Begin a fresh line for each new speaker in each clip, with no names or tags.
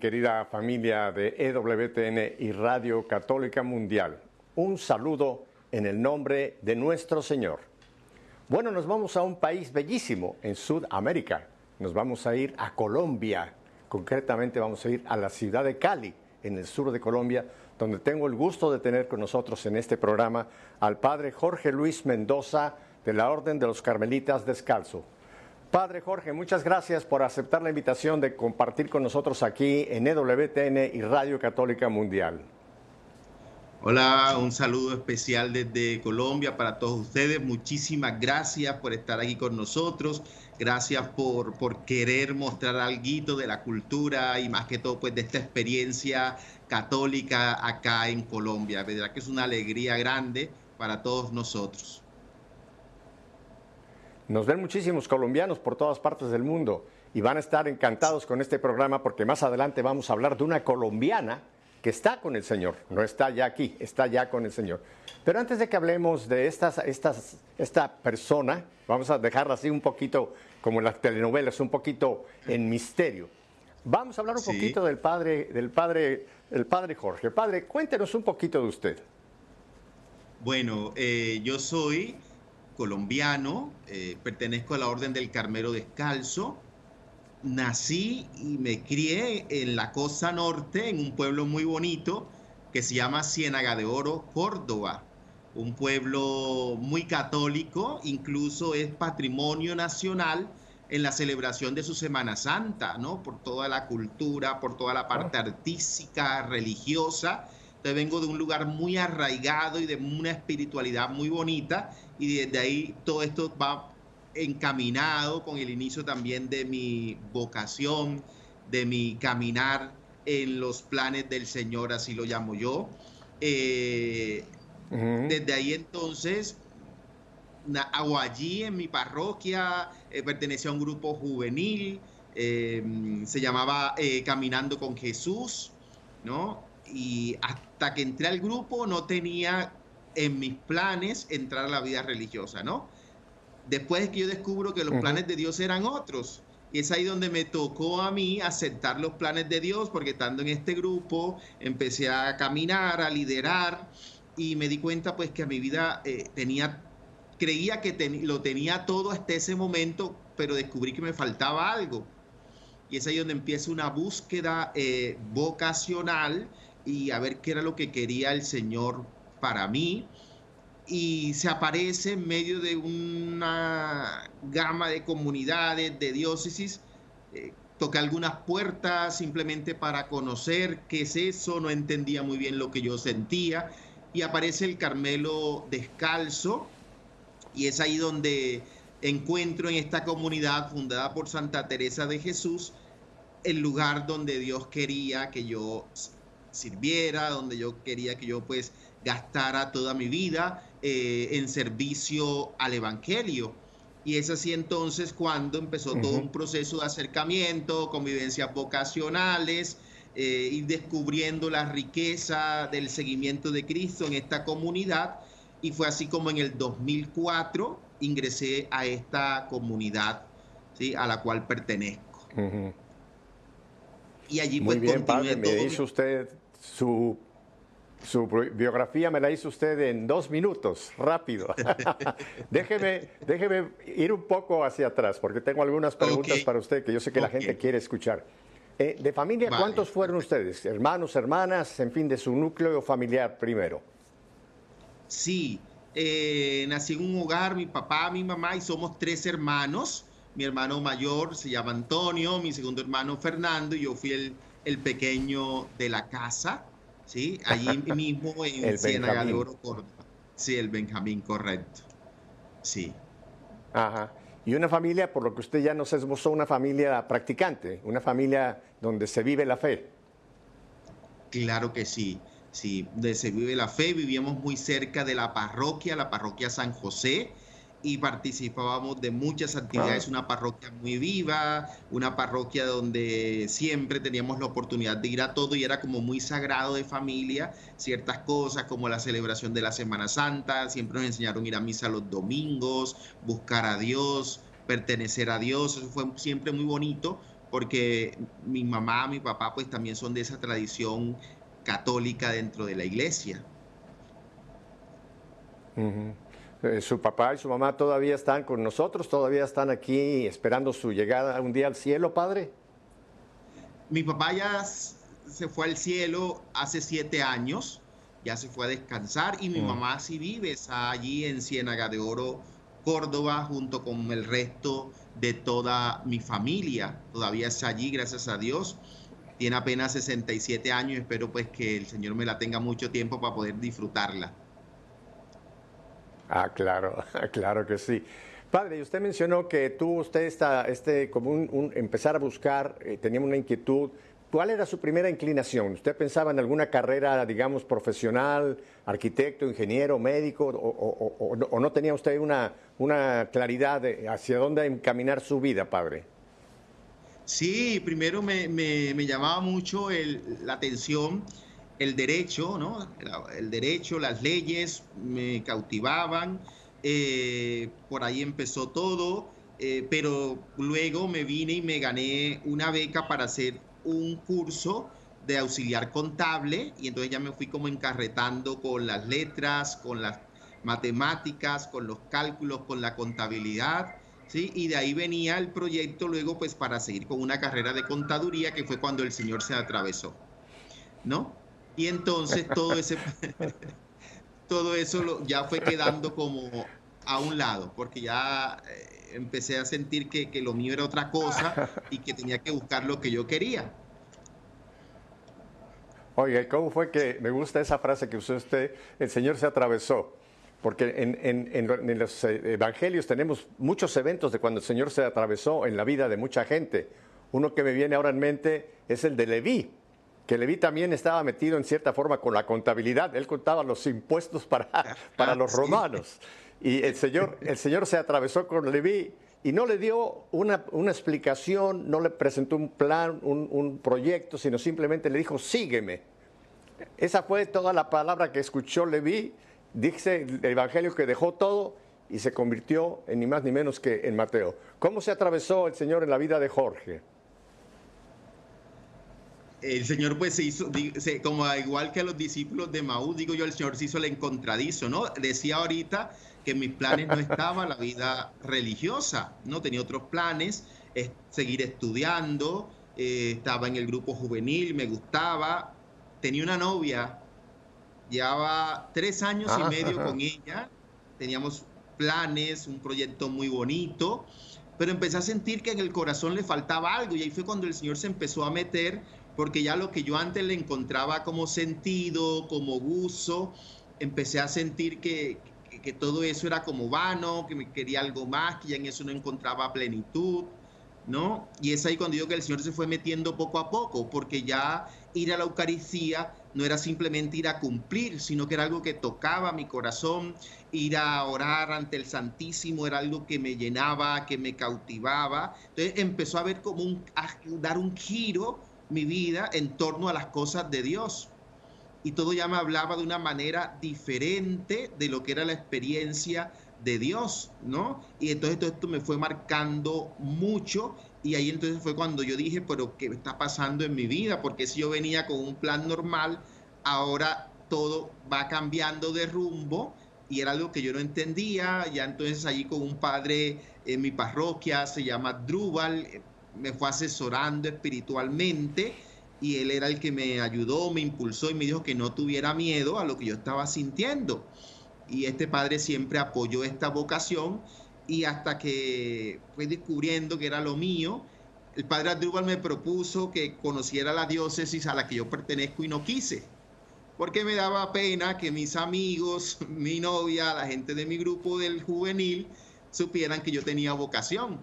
querida familia de EWTN y Radio Católica Mundial? Un saludo en el nombre de nuestro Señor. Bueno, nos vamos a un país bellísimo en Sudamérica. Nos vamos a ir a Colombia. Concretamente vamos a ir a la ciudad de Cali, en el sur de Colombia, donde tengo el gusto de tener con nosotros en este programa al padre Jorge Luis Mendoza de la Orden de los Carmelitas Descalzo. Padre Jorge, muchas gracias por aceptar la invitación de compartir con nosotros aquí en EWTN y Radio Católica Mundial.
Hola, un saludo especial desde Colombia para todos ustedes. Muchísimas gracias por estar aquí con nosotros. Gracias por, por querer mostrar algo de la cultura y más que todo pues de esta experiencia católica acá en Colombia. Verdad que es una alegría grande para todos nosotros.
Nos ven muchísimos colombianos por todas partes del mundo y van a estar encantados con este programa porque más adelante vamos a hablar de una colombiana que está con el Señor, no está ya aquí, está ya con el Señor. Pero antes de que hablemos de estas, estas, esta persona, vamos a dejarla así un poquito como en las telenovelas, un poquito en misterio. Vamos a hablar un poquito del padre, del padre, el padre Jorge. Padre, cuéntenos un poquito de usted.
Bueno, eh, yo soy colombiano, eh, pertenezco a la Orden del Carmelo Descalzo. Nací y me crié en la costa norte, en un pueblo muy bonito que se llama Ciénaga de Oro, Córdoba. Un pueblo muy católico, incluso es patrimonio nacional en la celebración de su Semana Santa, ¿no? Por toda la cultura, por toda la parte artística, religiosa entonces vengo de un lugar muy arraigado y de una espiritualidad muy bonita y desde ahí todo esto va encaminado con el inicio también de mi vocación, de mi caminar en los planes del Señor, así lo llamo yo. Eh, desde ahí entonces hago allí en mi parroquia, eh, pertenecía a un grupo juvenil, eh, se llamaba Caminando con Jesús, ¿no? y hasta que entré al grupo no tenía en mis planes entrar a la vida religiosa, ¿no? Después es que yo descubro que los planes de Dios eran otros. Y es ahí donde me tocó a mí aceptar los planes de Dios, porque estando en este grupo empecé a caminar, a liderar, y me di cuenta pues que a mi vida eh, tenía, creía que lo tenía todo hasta ese momento, pero descubrí que me faltaba algo. Y es ahí donde empieza una búsqueda eh, vocacional y a ver qué era lo que quería el Señor para mí. Y se aparece en medio de una gama de comunidades, de diócesis. Eh, toqué algunas puertas simplemente para conocer qué es eso, no entendía muy bien lo que yo sentía. Y aparece el Carmelo descalzo. Y es ahí donde encuentro en esta comunidad fundada por Santa Teresa de Jesús el lugar donde Dios quería que yo sirviera, donde yo quería que yo pues gastara toda mi vida eh, en servicio al Evangelio. Y es así entonces cuando empezó todo un proceso de acercamiento, convivencias vocacionales, eh, y descubriendo la riqueza del seguimiento de Cristo en esta comunidad. Y fue así como en el 2004 ingresé a esta comunidad ¿sí? a la cual pertenezco.
Y allí Muy pues bien, padre, me dice usted su, su biografía me la hizo usted en dos minutos, rápido. déjeme, déjeme ir un poco hacia atrás, porque tengo algunas preguntas para usted que yo sé que la gente quiere escuchar. Eh, de familia, ¿cuántos fueron ustedes? ¿Hermanos, hermanas? En fin, de su núcleo familiar primero.
Sí, eh, nací en un hogar, mi papá, mi mamá, y somos tres hermanos. Mi hermano mayor se llama Antonio, mi segundo hermano Fernando, y yo fui el, el pequeño de la casa, ¿sí? Allí mismo en Ciénaga de Oro, Sí, el Benjamín, correcto. Sí.
Ajá. Y una familia, por lo que usted ya nos esbozó, una familia practicante, una familia donde se vive la fe.
Claro que sí, sí, donde se vive la fe. Vivíamos muy cerca de la parroquia, la parroquia San José, y participábamos de muchas actividades, una parroquia muy viva, una parroquia donde siempre teníamos la oportunidad de ir a todo y era como muy sagrado de familia, ciertas cosas como la celebración de la Semana Santa, siempre nos enseñaron a ir a misa los domingos, buscar a Dios, pertenecer a Dios, eso fue siempre muy bonito porque mi mamá, mi papá, pues también son de esa tradición católica dentro de la iglesia.
Eh, su papá y su mamá todavía están con nosotros, todavía están aquí esperando su llegada un día al cielo, padre.
Mi papá ya se fue al cielo hace siete años, ya se fue a descansar y mi mm. mamá sí vive, está allí en Ciénaga de Oro, Córdoba, junto con el resto de toda mi familia. Todavía está allí, gracias a Dios. Tiene apenas 67 años espero pues que el Señor me la tenga mucho tiempo para poder disfrutarla.
Ah, claro, claro que sí. Padre, y usted mencionó que tú, usted está, este, como un, empezar a buscar, eh, tenía una inquietud. ¿Cuál era su primera inclinación? ¿Usted pensaba en alguna carrera, digamos, profesional, arquitecto, ingeniero, médico, o, no tenía usted una, una claridad hacia dónde encaminar su vida, padre?
Sí, primero me, me, llamaba mucho la atención el derecho, ¿no? El derecho, las leyes me cautivaban, eh, por ahí empezó todo, eh, pero luego me vine y me gané una beca para hacer un curso de auxiliar contable y entonces ya me fui como encarretando con las letras, con las matemáticas, con los cálculos, con la contabilidad, ¿sí? Y de ahí venía el proyecto luego pues para seguir con una carrera de contaduría que fue cuando el señor se atravesó, ¿no? Y entonces todo ese todo eso ya fue quedando como a un lado, porque ya eh, empecé a sentir que, lo mío era otra cosa y que tenía que buscar lo que yo quería.
Oye, ¿cómo fue que me gusta esa frase que usó usted? El Señor se atravesó. Porque en, en, los eh, evangelios tenemos muchos eventos de cuando el Señor se atravesó en la vida de mucha gente. Uno que me viene ahora en mente es el de Leví que Leví también estaba metido en cierta forma con la contabilidad. Él contaba los impuestos para, para los romanos. Y el Señor, el Señor se atravesó con Leví y no le dio una, una explicación, no le presentó un plan, un, un, proyecto, sino simplemente le dijo, sígueme. Esa fue toda la palabra que escuchó Leví. Dice el Evangelio que dejó todo y se convirtió en ni más ni menos que en Mateo. ¿Cómo se atravesó el Señor en la vida de Jorge?
El Señor pues se hizo, como igual que a los discípulos de Maús, digo yo, el Señor se hizo el encontradizo, ¿no? Decía ahorita que en mis planes no estaba la vida religiosa, ¿no? Tenía otros planes, seguir estudiando, eh, estaba en el grupo juvenil, me gustaba, tenía una novia, llevaba tres años y medio con ella, teníamos planes, un proyecto muy bonito, pero empecé a sentir que en el corazón le faltaba algo y ahí fue cuando el Señor se empezó a meter porque ya lo que yo antes le encontraba como sentido, como gusto, empecé a sentir que, que, todo eso era como vano, que me quería algo más, que ya en eso no encontraba plenitud, ¿no? Y es ahí cuando digo que el Señor se fue metiendo poco a poco, porque ya ir a la Eucaristía no era simplemente ir a cumplir, sino que era algo que tocaba mi corazón, ir a orar ante el Santísimo era algo que me llenaba, que me cautivaba. Entonces empezó a ver como un, a dar un giro mi vida en torno a las cosas de Dios. Y todo ya me hablaba de una manera diferente de lo que era la experiencia de Dios, ¿no? Y entonces todo esto me fue marcando mucho y ahí entonces fue cuando yo dije, pero ¿qué está pasando en mi vida? Porque si yo venía con un plan normal, ahora todo va cambiando de rumbo y era algo que yo no entendía. Ya entonces allí con un padre en mi parroquia, se llama Drubal, me fue asesorando espiritualmente y él era el que me ayudó, me impulsó y me dijo que no tuviera miedo a lo que yo estaba sintiendo. Y este padre siempre apoyó esta vocación y hasta que fue descubriendo que era lo mío, el padre Adrúbal me propuso que conociera la diócesis a la que yo pertenezco y no quise, porque me daba pena que mis amigos, mi novia, la gente de mi grupo del juvenil supieran que yo tenía vocación.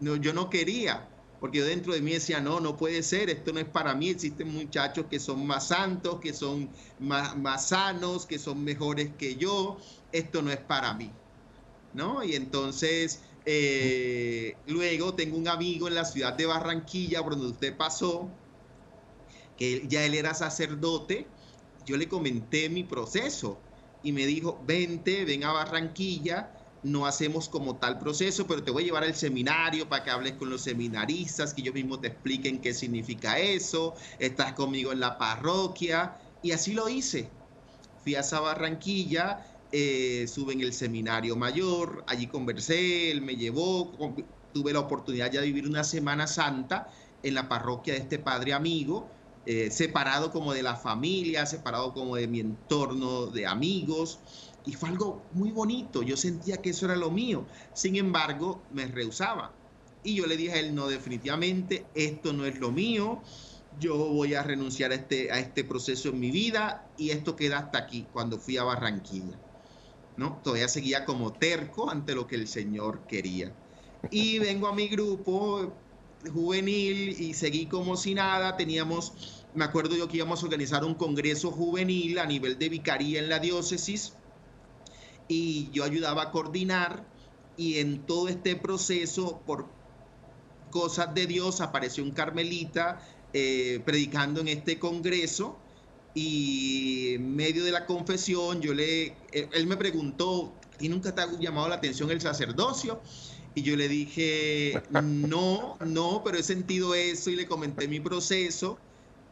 Yo no quería, porque dentro de mí decía, no, no puede ser, esto no es para mí, existen muchachos que son más santos, que son más, sanos, que son mejores que yo, esto no es para mí, ¿no? Y entonces, eh, luego tengo un amigo en la ciudad de Barranquilla, por donde usted pasó, que ya él era sacerdote, yo le comenté mi proceso y me dijo, vente, ven a Barranquilla, no hacemos como tal proceso, pero te voy a llevar al seminario para que hables con los seminaristas, que ellos mismos te expliquen qué significa eso, estás conmigo en la parroquia, y así lo hice. Fui a esa Barranquilla, eh, sube en el seminario mayor, allí conversé, él me llevó, tuve la oportunidad ya de vivir una Semana Santa en la parroquia de este padre amigo, eh, separado como de la familia, separado como de mi entorno de amigos, y fue algo muy bonito, yo sentía que eso era lo mío, sin embargo me rehusaba. Y yo le dije a él, no, definitivamente esto no es lo mío, yo voy a renunciar a este, a este proceso en mi vida y esto queda hasta aquí, cuando fui a Barranquilla. ¿no? Todavía seguía como terco ante lo que el Señor quería. Y vengo a mi grupo juvenil y seguí como si nada. Teníamos, me acuerdo yo que íbamos a organizar un congreso juvenil a nivel de vicaría en la diócesis y yo ayudaba a coordinar y en todo este proceso, por cosas de Dios, apareció un carmelita eh, predicando en este congreso y en medio de la confesión yo le, él, me preguntó, ¿y nunca te ha llamado la atención el sacerdocio? Y yo le dije, no, no, pero he sentido eso y le comenté mi proceso.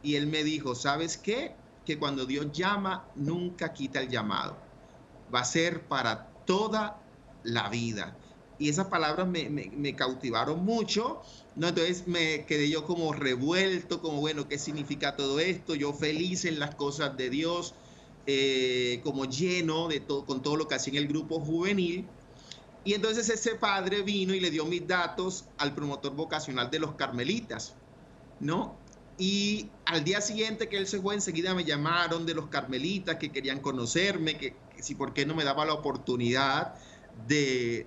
Y él me dijo, ¿sabes qué? Que cuando Dios llama, nunca quita el llamado. Va a ser para toda la vida. Y esas palabras me, cautivaron mucho no, entonces me quedé yo como revuelto, como bueno, ¿qué significa todo esto? Yo feliz en las cosas de Dios, eh, como lleno de todo, con todo lo que hacía en el grupo juvenil. Y entonces ese padre vino y le dio mis datos al promotor vocacional de los carmelitas, ¿no? Y al día siguiente que él se fue, enseguida me llamaron de los carmelitas que querían conocerme, que, si por qué no me daba la oportunidad de,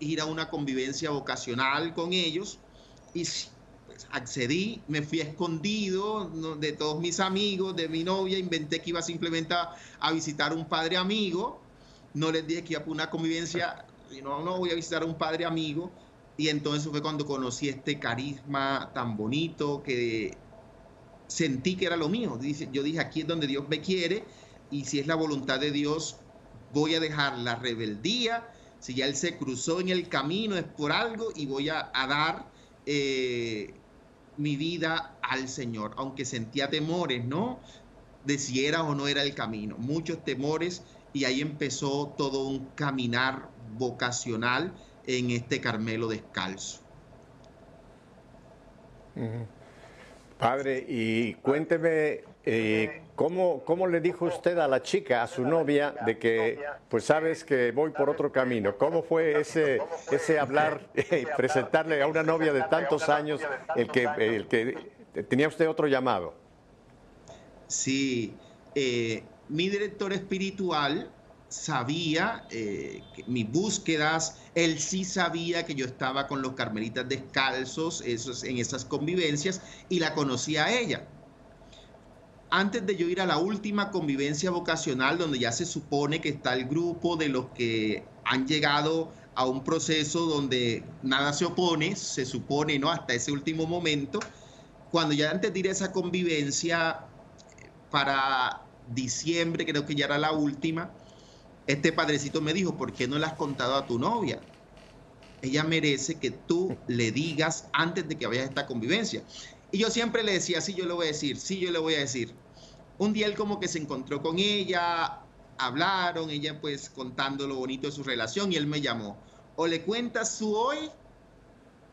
ir a una convivencia vocacional con ellos y pues, accedí, me fui escondido de todos mis amigos, de mi novia, inventé que iba simplemente a, visitar un padre amigo, no les dije que iba a una convivencia, no, no voy a visitar a un padre amigo, y entonces fue cuando conocí este carisma tan bonito que sentí que era lo mío. Yo dije, aquí es donde Dios me quiere, y si es la voluntad de Dios, voy a dejar la rebeldía, si ya él se cruzó en el camino es por algo y voy a, dar eh, mi vida al Señor, aunque sentía temores, ¿no? De si era o no era el camino, muchos temores y ahí empezó todo un caminar vocacional en este Carmelo descalzo.
Padre, y cuénteme eh, ¿cómo, ¿cómo, le dijo usted a la chica, a su novia, de que, pues sabes que voy por otro camino? ¿Cómo fue ese, ese hablar y presentarle a una novia de tantos años el que, el que tenía usted otro llamado?
Sí, eh, mi director espiritual sabía eh, mis búsquedas, él sí sabía que yo estaba con los carmelitas descalzos esos, en esas convivencias y la conocía a ella. Antes de yo ir a la última convivencia vocacional, donde ya se supone que está el grupo de los que han llegado a un proceso donde nada se opone, se supone, ¿no? Hasta ese último momento, cuando ya antes de ir a esa convivencia para diciembre, creo que ya era la última, este padrecito me dijo, ¿por qué no le has contado a tu novia? Ella merece que tú le digas antes de que vayas a esta convivencia. Y yo siempre le decía, sí, yo le voy a decir, sí, yo le voy a decir. Un día él como que se encontró con ella, hablaron, ella pues contando lo bonito de su relación y él me llamó. O le cuentas su hoy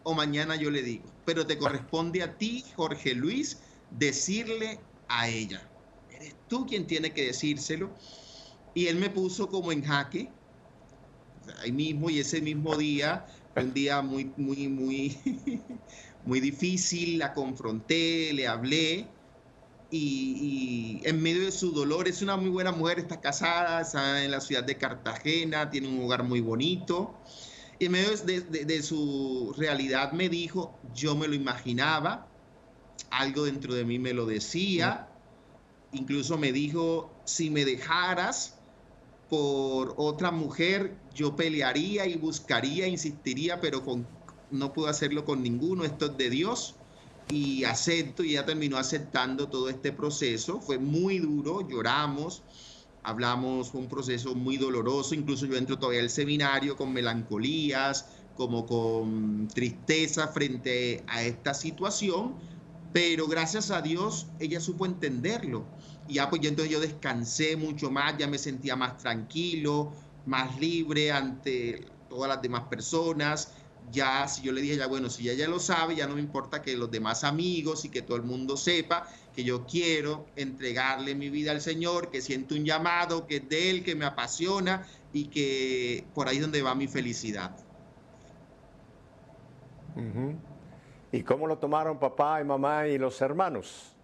o mañana yo le digo. Pero te corresponde a ti, Jorge Luis, decirle a ella. Eres tú quien tiene que decírselo. Y él me puso como en jaque, ahí mismo y ese mismo día, un día muy, muy, muy, muy difícil, la confronté, le hablé y, en medio de su dolor, es una muy buena mujer, está casada, está en la ciudad de Cartagena, tiene un hogar muy bonito. Y en medio de, de su realidad me dijo, yo me lo imaginaba, algo dentro de mí me lo decía, incluso me dijo, si me dejaras, por otra mujer, yo pelearía y buscaría, insistiría, pero con, no puedo hacerlo con ninguno, esto es de Dios. Y acepto, y ya terminó aceptando todo este proceso. Fue muy duro, lloramos, hablamos, fue un proceso muy doloroso, incluso yo entro todavía al seminario con melancolías, como con tristeza frente a esta situación, pero gracias a Dios ella supo entenderlo. Y ya pues yo entonces yo descansé mucho más, ya me sentía más tranquilo, más libre ante todas las demás personas. Ya, si yo le dije, ya bueno, si ella ya lo sabe, ya no me importa que los demás amigos y que todo el mundo sepa que yo quiero entregarle mi vida al Señor, que siento un llamado, que es de Él, que me apasiona y que por ahí es donde va mi felicidad.
¿Y cómo lo tomaron papá y mamá y los hermanos?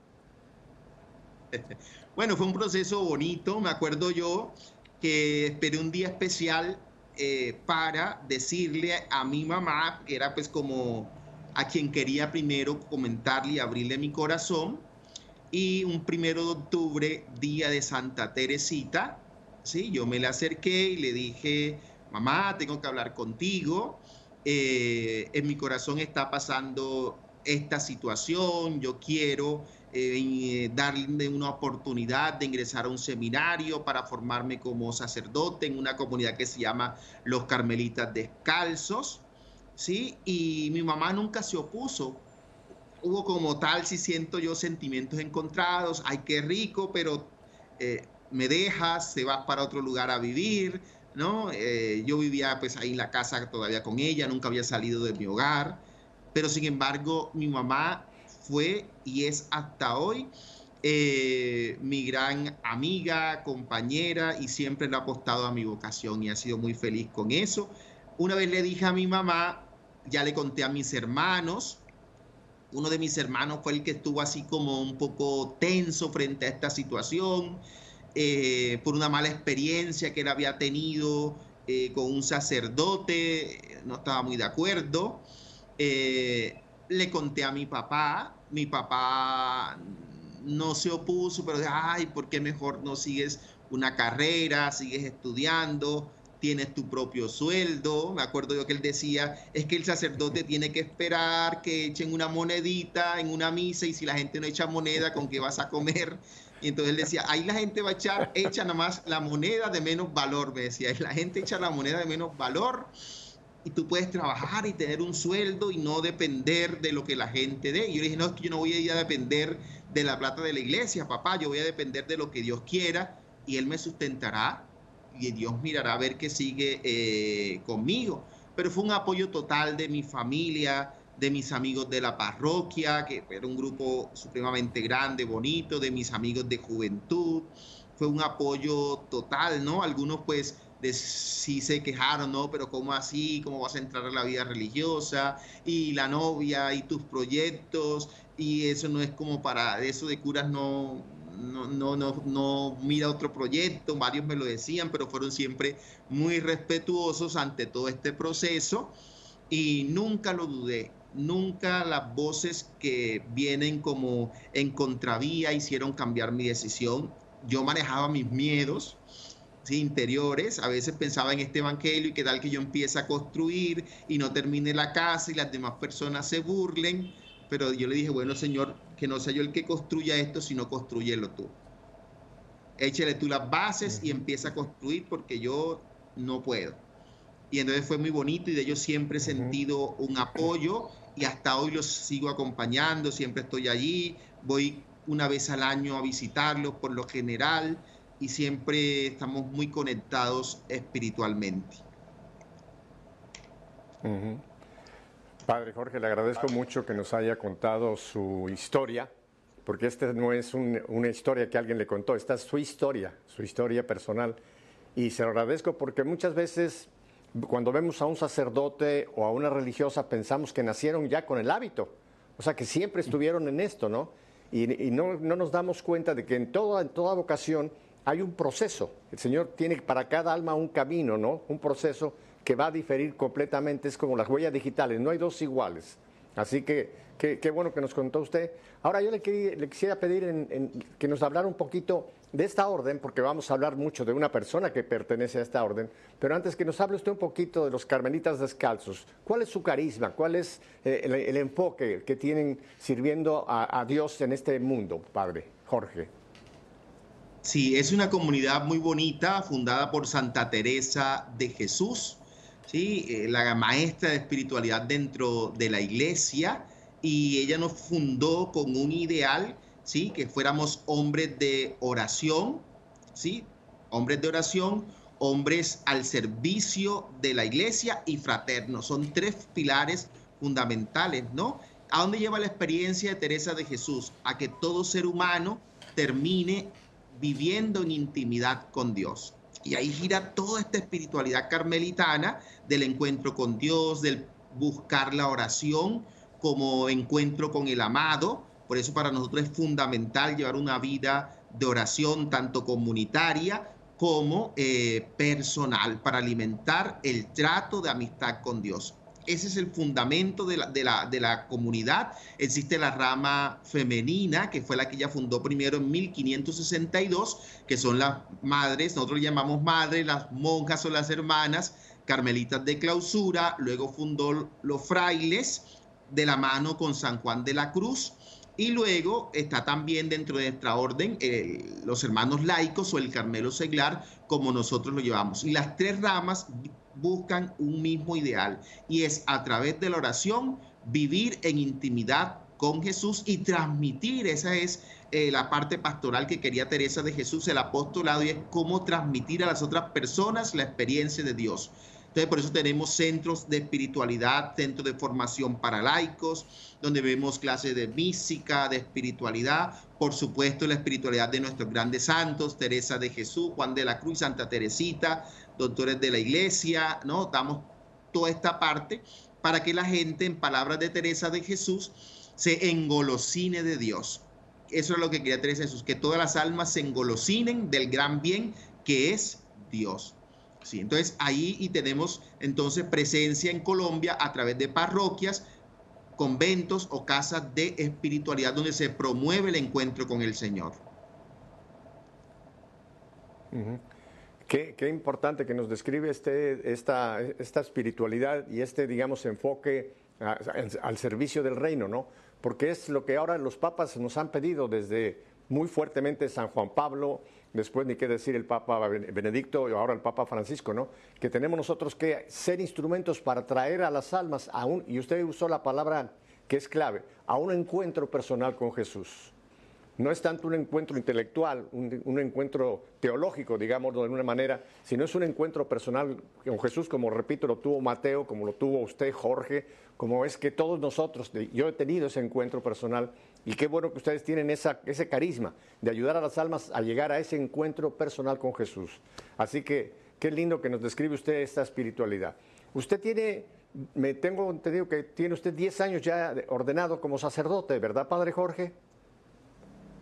Bueno, fue un proceso bonito. Me acuerdo yo que esperé un día especial eh, para decirle a mi mamá, que era pues como a quien quería primero comentarle y abrirle mi corazón. Y un primero de octubre, día de Santa Teresita, ¿sí? yo me le acerqué y le dije, mamá, tengo que hablar contigo. Eh, en mi corazón está pasando esta situación, yo quiero eh, darle una oportunidad de ingresar a un seminario para formarme como sacerdote en una comunidad que se llama Los Carmelitas Descalzos, ¿sí? Y mi mamá nunca se opuso. Hubo como tal, si siento yo sentimientos encontrados, ay, qué rico, pero eh, me dejas, se va para otro lugar a vivir, ¿no? Eh, yo vivía pues ahí en la casa todavía con ella, nunca había salido de mi hogar, pero sin embargo mi mamá fue y es hasta hoy eh, mi gran amiga, compañera y siempre le ha apostado a mi vocación y ha sido muy feliz con eso. Una vez le dije a mi mamá, ya le conté a mis hermanos, uno de mis hermanos fue el que estuvo así como un poco tenso frente a esta situación, eh, por una mala experiencia que él había tenido eh, con un sacerdote, no estaba muy de acuerdo. le conté a mi papá, mi papá no se opuso, pero ay, ¿por qué mejor no sigues una carrera, sigues estudiando, tienes tu propio sueldo? Me acuerdo yo que él decía, es que el sacerdote tiene que esperar que echen una monedita en una misa y si la gente no echa moneda, ¿con qué vas a comer? Y entonces él decía, ahí la gente va a echar, echa nada más la moneda de menos valor, me decía, la gente echa la moneda de menos valor y tú puedes trabajar y tener un sueldo y no depender de lo que la gente dé. Y yo le dije, no, es que yo no voy a ir a depender de la plata de la iglesia, papá, yo voy a depender de lo que Dios quiera y Él me sustentará y Dios mirará a ver qué sigue eh, conmigo. Pero fue un apoyo total de mi familia, de mis amigos de la parroquia, que era un grupo supremamente grande, bonito, de mis amigos de juventud. Fue un apoyo total, ¿no? Algunos pues de si se quejaron, ¿no? Pero ¿cómo así? ¿Cómo vas a entrar a la vida religiosa? Y la novia y tus proyectos y eso no es como para eso de curas no no, no, no, no mira otro proyecto, varios me lo decían, pero fueron siempre muy respetuosos ante todo este proceso y nunca lo dudé, nunca las voces que vienen como en contravía hicieron cambiar mi decisión. Yo manejaba mis miedos, interiores. A veces pensaba en este evangelio y que tal que yo empiece a construir y no termine la casa y las demás personas se burlen. Pero yo le dije, bueno, Señor, que no sea yo el que construya esto, sino construyelo tú. Échale tú las bases y empieza a construir porque yo no puedo. Y entonces fue muy bonito y de ellos siempre he sentido un apoyo y hasta hoy los sigo acompañando, siempre estoy allí, voy una vez al año a visitarlos por lo general y siempre estamos muy conectados espiritualmente.
Padre Jorge, le agradezco mucho que nos haya contado su historia, porque esta no es una historia que alguien le contó, esta es su historia, su historia personal. Y se lo agradezco porque muchas veces cuando vemos a un sacerdote o a una religiosa pensamos que nacieron ya con el hábito, o sea que siempre estuvieron en esto, ¿no? Y, no, no, nos damos cuenta de que en toda, en toda vocación hay un proceso. El Señor tiene para cada alma un camino, ¿no? Un proceso que va a diferir completamente. Es como las huellas digitales, no hay dos iguales. Así que qué bueno que nos contó usted. Ahora yo le, quisiera pedir que nos hablara un poquito de esta orden, porque vamos a hablar mucho de una persona que pertenece a esta orden, pero antes que nos hable usted un poquito de los carmelitas descalzos. ¿Cuál es su carisma? ¿Cuál es eh, el, enfoque que tienen sirviendo a Dios en este mundo, Padre Jorge?
Sí, es una comunidad muy bonita, fundada por Santa Teresa de Jesús, ¿sí? Eh, la maestra de espiritualidad dentro de la iglesia, y ella nos fundó con un ideal, ¿sí? que fuéramos hombres de oración, ¿sí? hombres de oración, hombres al servicio de la iglesia y fraternos. Son tres pilares fundamentales, ¿no? ¿A dónde lleva la experiencia de Teresa de Jesús? A que todo ser humano termine viviendo en intimidad con Dios. Y ahí gira toda esta espiritualidad carmelitana del encuentro con Dios, del buscar la oración como encuentro con el amado. Por eso para nosotros es fundamental llevar una vida de oración tanto comunitaria como eh, personal para alimentar el trato de amistad con Dios. Ese es el fundamento de la, de, la, de la, comunidad. Existe la rama femenina, que fue la que ella fundó primero en 1562, que son las madres, nosotros le llamamos madres, las monjas o las hermanas carmelitas de clausura. Luego fundó los frailes de la mano con San Juan de la Cruz. Y luego está también dentro de nuestra orden eh, los hermanos laicos o el Carmelo Seglar, como nosotros lo llevamos. Y las tres ramas buscan un mismo ideal y es a través de la oración vivir en intimidad con Jesús y transmitir, esa es eh, la parte pastoral que quería Teresa de Jesús, el apostolado, y es cómo transmitir a las otras personas la experiencia de Dios. Entonces, por eso tenemos centros de espiritualidad, centros de formación para laicos, donde vemos clases de mística, de espiritualidad, por supuesto la espiritualidad de nuestros grandes santos, Teresa de Jesús, Juan de la Cruz, Santa Teresita, doctores de la iglesia, ¿no? Damos toda esta parte para que la gente, en palabras de Teresa de Jesús, se engolosine de Dios. Eso es lo que quería Teresa de Jesús, que todas las almas se engolosinen del gran bien que es Dios. Sí, entonces ahí y tenemos entonces presencia en Colombia a través de parroquias, conventos o casas de espiritualidad donde se promueve el encuentro con el Señor.
Qué, qué, importante que nos describe este, esta, esta espiritualidad y este, digamos, enfoque a, al servicio del reino, ¿no? Porque es lo que ahora los papas nos han pedido desde muy fuertemente San Juan Pablo, después ni qué decir el Papa Benedicto y ahora el Papa Francisco, ¿no? Que tenemos nosotros que ser instrumentos para traer a las almas a un, y usted usó la palabra que es clave, a un encuentro personal con Jesús. No es tanto un encuentro intelectual, un, encuentro teológico, digamos, de una manera, sino es un encuentro personal con Jesús, como repito, lo tuvo Mateo, como lo tuvo usted, Jorge, como es que todos nosotros, yo he tenido ese encuentro personal y qué bueno que ustedes tienen esa, ese carisma de ayudar a las almas a llegar a ese encuentro personal con Jesús. Así que qué lindo que nos describe usted esta espiritualidad. Usted tiene, me tengo entendido que tiene usted 10 años ya ordenado como sacerdote, ¿verdad, Padre Jorge?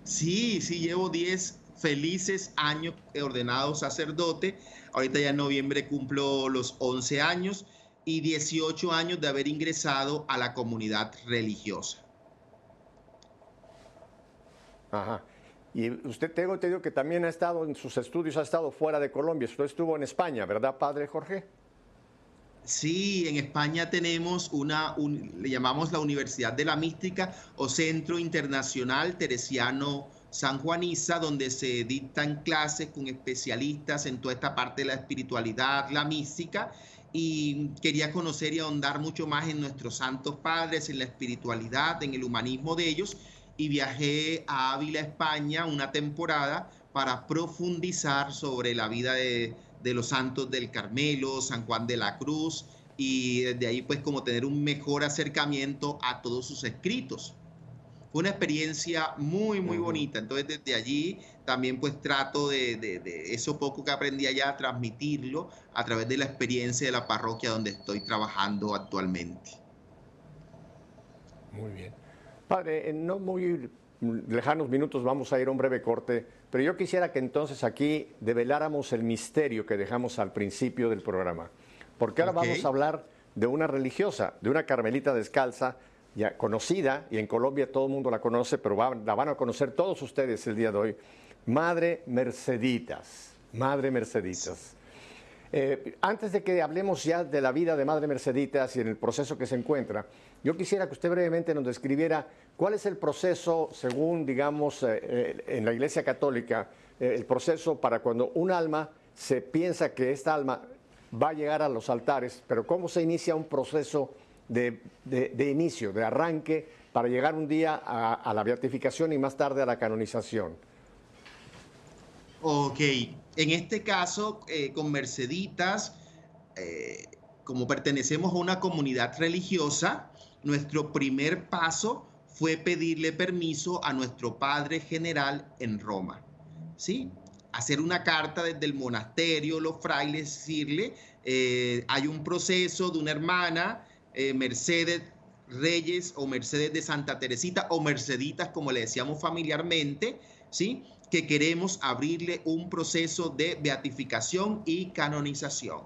Sí, sí, llevo 10 felices años ordenado sacerdote. Ahorita ya en noviembre cumplo los 11 años y 18 años de haber ingresado a la comunidad religiosa.
Ajá. Y usted tengo entendido que también ha estado en sus estudios, ha estado fuera de Colombia. Usted estuvo en España, ¿verdad, padre Jorge?
Sí, en España tenemos una, le llamamos la Universidad de la Mística o Centro Internacional Teresiano San Juaniza, donde se dictan clases con especialistas en toda esta parte de la espiritualidad, la mística, y quería conocer y ahondar mucho más en nuestros santos padres, en la espiritualidad, en el humanismo de ellos, y viajé a Ávila, España, una temporada para profundizar sobre la vida de, de los santos del Carmelo, San Juan de la Cruz, y desde ahí pues como tener un mejor acercamiento a todos sus escritos. Fue una experiencia muy, muy bonita. Entonces, desde allí también pues trato de, de, de, eso poco que aprendí allá, transmitirlo a través de la experiencia de la parroquia donde estoy trabajando actualmente.
Muy bien. Padre, en no muy lejanos minutos vamos a ir a un breve corte, pero yo quisiera que entonces aquí develáramos el misterio que dejamos al principio del programa. Porque ahora okay. vamos a hablar de una religiosa, de una carmelita descalza, ya conocida, y en Colombia todo el mundo la conoce, pero va, la van a conocer todos ustedes el día de hoy, Madre Merceditas, Madre Merceditas. Eh, antes de que hablemos ya de la vida de Madre Merceditas y en el proceso que se encuentra, yo quisiera que usted brevemente nos describiera cuál es el proceso, según, digamos, eh, eh, en la Iglesia Católica, el proceso para cuando un alma se piensa que esta alma va a llegar a los altares, pero cómo se inicia un proceso de, inicio, de arranque, para llegar un día a la beatificación y más tarde a la canonización.
Ok, en este caso, eh, con Merceditas, eh, como pertenecemos a una comunidad religiosa, nuestro primer paso fue pedirle permiso a nuestro Padre General en Roma. ¿Sí? Hacer una carta desde el monasterio, los frailes, decirle, eh, hay un proceso de una hermana, Mercedes Reyes o Mercedes de Santa Teresita o Merceditas, como le decíamos familiarmente, ¿sí? que queremos abrirle un proceso de beatificación y canonización.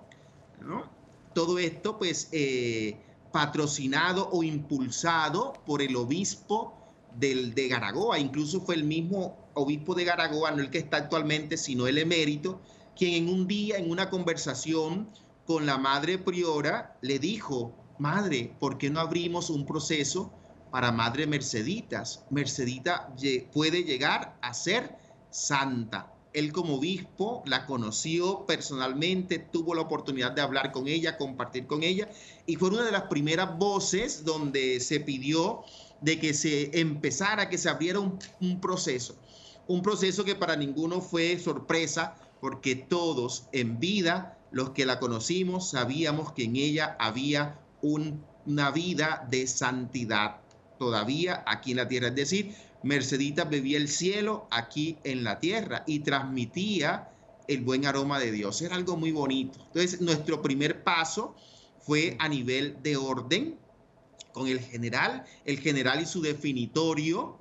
Todo esto, pues, eh, patrocinado o impulsado por el obispo del, de Garagoa, incluso fue el mismo obispo de Garagoa, no el que está actualmente, sino el emérito, quien en un día, en una conversación con la madre priora, le dijo, madre, ¿por qué no abrimos un proceso para madre Merceditas? Mercedita puede llegar a ser santa. Él como obispo la conoció personalmente, tuvo la oportunidad de hablar con ella, compartir con ella, y fue una de las primeras voces donde se pidió de que se empezara, que se abriera un, proceso. Un proceso que para ninguno fue sorpresa, porque todos en vida, los que la conocimos, sabíamos que en ella había una vida de santidad todavía aquí en la tierra. Es decir, Mercedita bebía el cielo aquí en la tierra y transmitía el buen aroma de Dios. Era algo muy bonito. Entonces, nuestro primer paso fue a nivel de orden con el general, el general y su definitorio.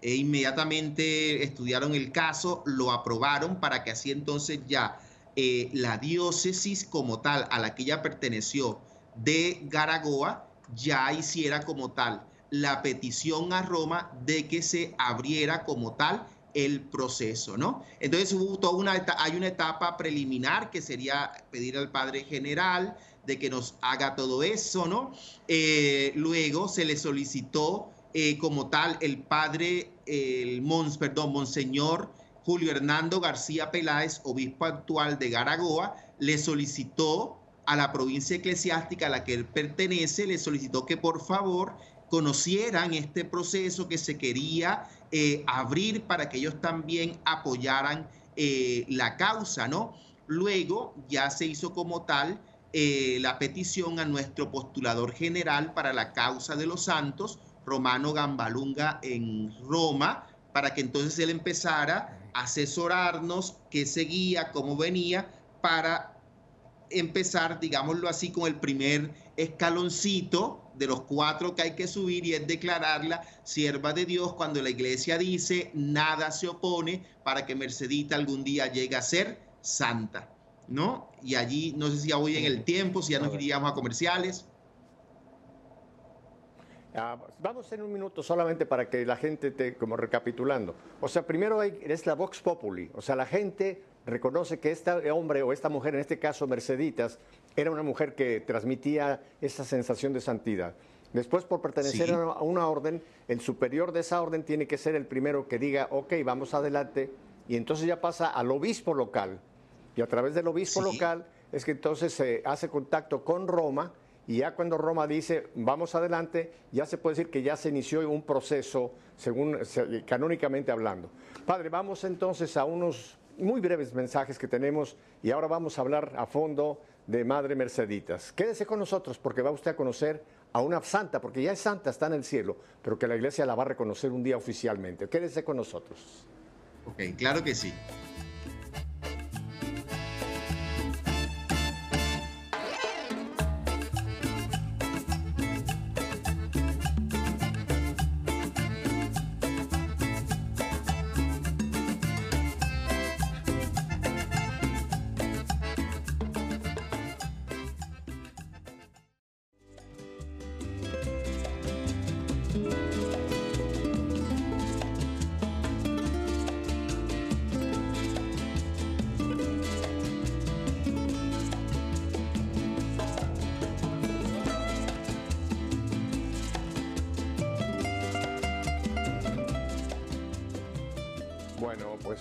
E inmediatamente estudiaron el caso, lo aprobaron para que así entonces ya eh, la diócesis como tal a la que ella perteneció de Garagoa ya hiciera como tal la petición a Roma de que se abriera como tal el proceso, ¿no? Entonces hubo toda una, hay una etapa preliminar que sería pedir al Padre General de que nos haga todo eso, ¿no? Eh, luego se le solicitó eh, como tal el Padre, el Mons, perdón, Monseñor Julio Hernando García Peláez, obispo actual de Garagoa, le solicitó a la provincia eclesiástica a la que él pertenece, le solicitó que por favor conocieran este proceso que se quería eh, abrir para que ellos también apoyaran eh, la causa, ¿no? Luego ya se hizo como tal eh, la petición a nuestro postulador general para la causa de los santos, Romano Gambalunga en Roma, para que entonces él empezara a asesorarnos qué seguía, cómo venía, para empezar, digámoslo así, con el primer escaloncito de los cuatro que hay que subir y es declararla sierva de Dios cuando la iglesia dice nada se opone para que Mercedita algún día llegue a ser santa, ¿no? Y allí, no sé si ya voy en el tiempo, si ya nos iríamos a comerciales.
Ah, vamos en un minuto solamente para que la gente te, como recapitulando. O sea, primero hay, es la Vox Populi, o sea, la gente reconoce que este hombre o esta mujer, en este caso Merceditas, era una mujer que transmitía esa sensación de santidad. Después, por pertenecer a una orden, el superior de esa orden tiene que ser el primero que diga, ok, vamos adelante, y entonces ya pasa al obispo local. Y a través del obispo local es que entonces se hace contacto con Roma, y ya cuando Roma dice, vamos adelante, ya se puede decir que ya se inició un proceso, según canónicamente hablando. Padre, vamos entonces a unos muy breves mensajes que tenemos y ahora vamos a hablar a fondo de Madre Merceditas. Quédese con nosotros porque va usted a conocer a una santa, porque ya es santa, está en el cielo, pero que la iglesia la va a reconocer un día oficialmente. Quédese con nosotros.
Ok, claro que sí.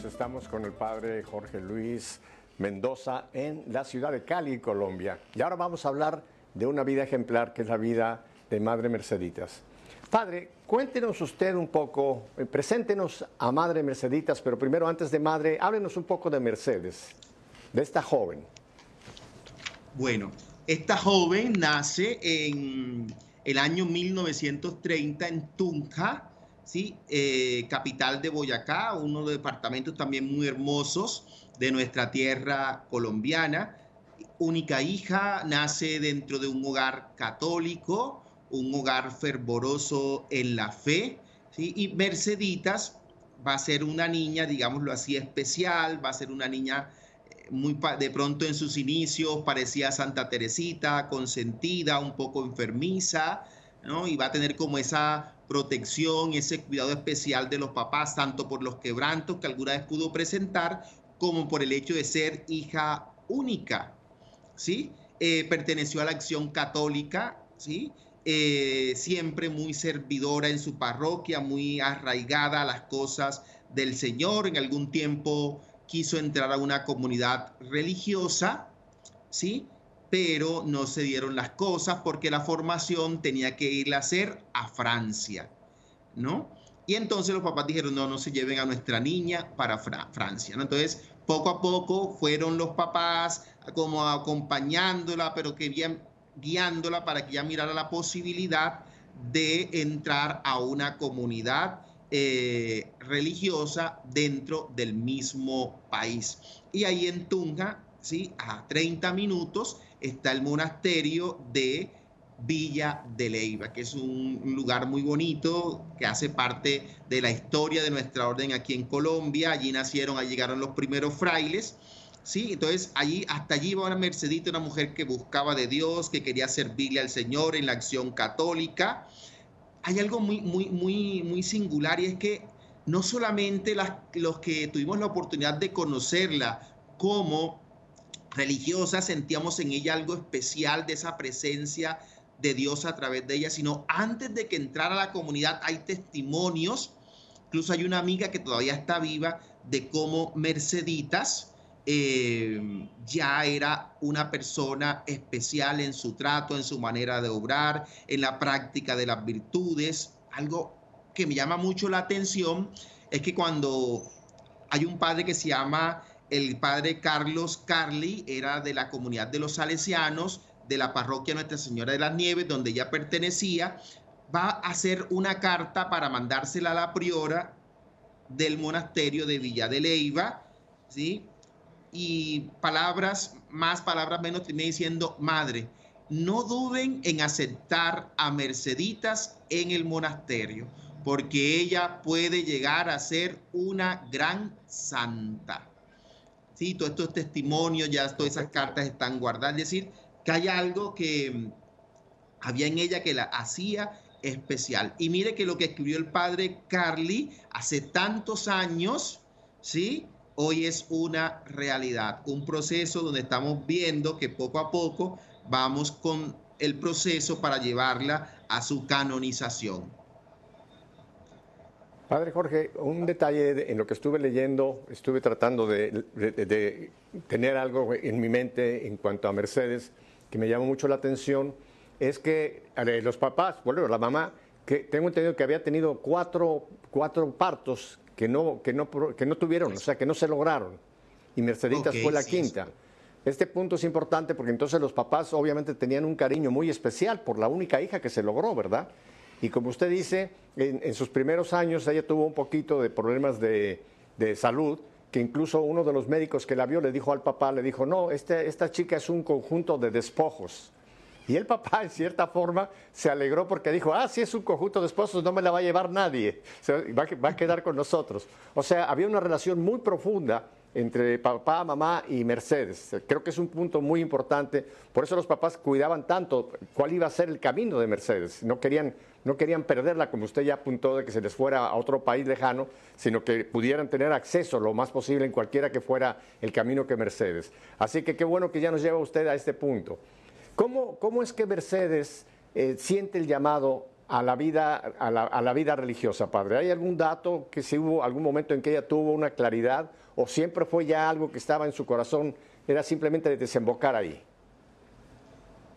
Estamos con el padre Jorge Luis Mendoza en la ciudad de Cali, Colombia. Y ahora vamos a hablar de una vida ejemplar que es la vida de Madre Merceditas. Padre, cuéntenos usted un poco, eh, preséntenos a Madre Merceditas, pero primero antes de Madre, háblenos un poco de Mercedes, de esta joven.
Bueno, esta joven nace en el año 1930 en Tunja, ¿sí? Eh, capital de Boyacá, uno de los departamentos también muy hermosos de nuestra tierra colombiana. Única hija, nace dentro de un hogar católico, un hogar fervoroso en la fe, ¿sí? y Merceditas va a ser una niña, digámoslo así, especial, va a ser una niña eh, muy de pronto en sus inicios parecía Santa Teresita, consentida, un poco enfermiza, ¿no? Y va a tener como esa protección, ese cuidado especial de los papás, tanto por los quebrantos que alguna vez pudo presentar, como por el hecho de ser hija única, ¿sí? Eh, perteneció a la acción católica, ¿sí? Eh, siempre muy servidora en su parroquia, muy arraigada a las cosas del Señor. En algún tiempo quiso entrar a una comunidad religiosa, ¿sí? Pero no se dieron las cosas porque la formación tenía que ir a hacer a Francia, ¿no? Y entonces los papás dijeron, no, no se lleven a nuestra niña para Francia, ¿no? Entonces, poco a poco fueron los papás como acompañándola, pero que bien, guiándola para que ella mirara la posibilidad de entrar a una comunidad eh, religiosa dentro del mismo país. Y ahí en Tunja, ¿sí? a 30 minutos, está el monasterio de Villa de Leiva, que es un, lugar muy bonito, que hace parte de la historia de nuestra orden aquí en Colombia. Allí nacieron, allí llegaron los primeros frailes. Sí, entonces allí, hasta allí va una Mercedita, una mujer que buscaba de Dios, que quería servirle al Señor en la acción católica. Hay algo muy, muy, muy, muy singular y es que no solamente las, los que tuvimos la oportunidad de conocerla como religiosa, sentíamos en ella algo especial de esa presencia de Dios a través de ella, sino antes de que entrara a la comunidad hay testimonios, incluso hay una amiga que todavía está viva, de cómo Merceditas eh, ya era una persona especial en su trato, en su manera de obrar, en la práctica de las virtudes. Algo que me llama mucho la atención es que cuando hay un padre que se llama el padre Carlos Carli era de la comunidad de los salesianos de la parroquia Nuestra Señora de las Nieves, donde ella pertenecía, va a hacer una carta para mandársela a la priora del monasterio de Villa de Leiva, ¿sí? Y palabras más, palabras menos, tiene diciendo, madre, no duden en aceptar a Merceditas en el monasterio, porque ella puede llegar a ser una gran santa todos estos testimonios, ya todas esas cartas están guardadas. Es decir, que hay algo que mm, había en ella que la hacía especial. Y mire que lo que escribió el padre Carly hace tantos años, ¿sí? Hoy es una realidad, un proceso donde estamos viendo que poco a poco vamos con el proceso para llevarla a su canonización.
Padre Jorge, un detalle en lo que estuve leyendo, estuve tratando de, tener algo en mi mente en cuanto a Mercedes que me llamó mucho la atención, es que los papás, bueno, la mamá, que tengo entendido que había tenido cuatro, cuatro partos que no, que, no, que no tuvieron, o sea, que no se lograron, y Merceditas fue la quinta. Este punto es importante porque entonces los papás obviamente tenían un cariño muy especial por la única hija que se logró, ¿verdad? Y como usted dice, en, sus primeros años ella tuvo un poquito de problemas de, salud, que incluso uno de los médicos que la vio le dijo al papá, le dijo, no, este, esta chica es un conjunto de despojos. Y el papá, en cierta forma, se alegró porque dijo, ah, si es un conjunto de despojos, no me la va a llevar nadie, va, va a quedar con nosotros. O sea, había una relación muy profunda entre papá, mamá y Mercedes. Creo que es un punto muy importante. Por eso los papás cuidaban tanto cuál iba a ser el camino de Mercedes. No querían, no querían perderla, como usted ya apuntó, de que se les fuera a otro país lejano, sino que pudieran tener acceso lo más posible en cualquiera que fuera el camino que Mercedes. Así que qué bueno que ya nos lleva usted a este punto. ¿Cómo, cómo es que Mercedes eh, siente el llamado a la vida, a la, vida religiosa, padre? ¿Hay algún dato que si hubo algún momento en que ella tuvo una claridad o siempre fue ya algo que estaba en su corazón, era simplemente de desembocar ahí?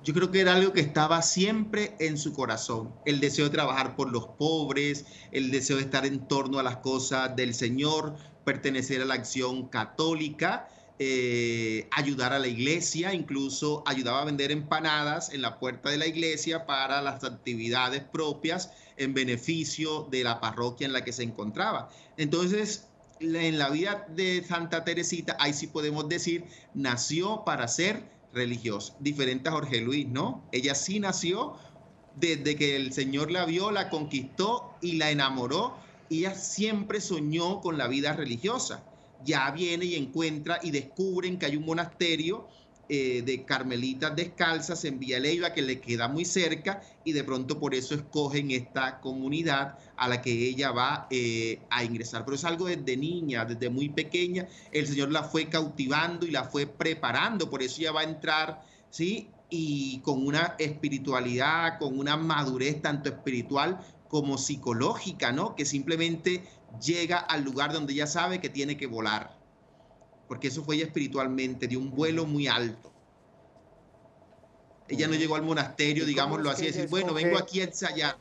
Yo creo que era algo que estaba siempre en su corazón, el deseo de trabajar por los pobres, el deseo de estar en torno a las cosas del Señor, pertenecer a la acción católica eh, ayudar a la iglesia, incluso ayudaba a vender empanadas en la puerta de la iglesia para las actividades propias en beneficio de la parroquia en la que se encontraba. Entonces, en la vida de Santa Teresita, ahí sí podemos decir, nació para ser religiosa, diferente a Jorge Luis, ¿no? Ella sí nació desde que el Señor la vio, la conquistó y la enamoró. Ella siempre soñó con la vida religiosa ya viene y encuentra y descubren que hay un monasterio eh, de carmelitas descalzas en Villa Leiva que le queda muy cerca y de pronto por eso escogen esta comunidad a la que ella va eh, a ingresar. Pero es algo desde niña, desde muy pequeña, el Señor la fue cautivando y la fue preparando, por eso ella va a entrar, ¿sí? Y con una espiritualidad, con una madurez tanto espiritual como psicológica, ¿no? Que simplemente llega al lugar donde ella sabe que tiene que volar, porque eso fue ella espiritualmente, de un vuelo muy alto. Ella no llegó al monasterio, digámoslo así, decir, bueno, vengo aquí a ensayar.